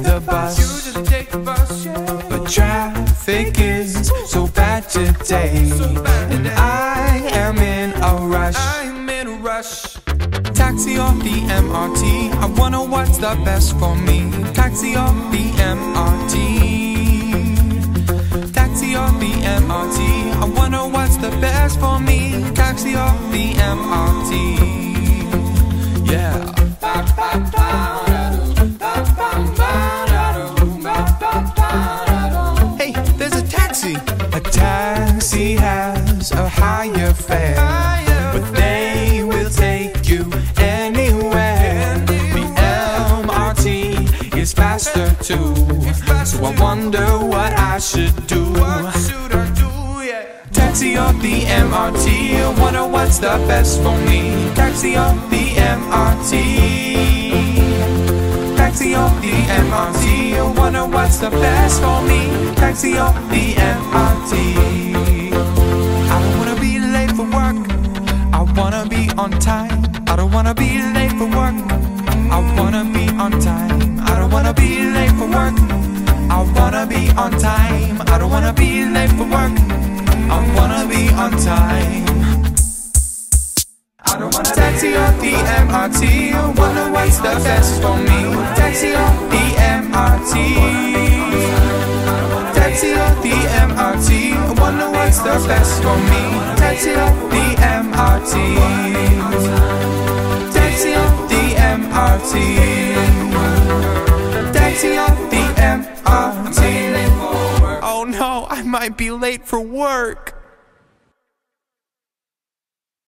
the bus. Usually take the bus. But traffic is so bad today. And I am in a rush. I'm in a rush. Taxi or the MRT. I wanna what's the best for me. Taxi or the MRT. Taxi or the MRT. I wonder what's the best for me. Taxi or the MRT. Yeah. Hey, there's a taxi. A taxi has a higher fare, but they will take you anywhere. The MRT is faster too, so I wonder what I should do. Taxi or the MRT, I wonder what's the best for me. Taxi or the MRT. MRT, I wonder what's the best for me. Taxi or the MRT. I don't wanna be late for work. I wanna be on time. I don't wanna be late for work. I wanna be on time. I don't wanna be late for work. I wanna be on time. I don't wanna be late for work. I wanna be on time. I don't wanna taxi or the MRT. I wonder what's the best for me. The best for me. Taxi the MRT. Taxi the MRT. Taxi the MRT. Oh no, I might be late for work.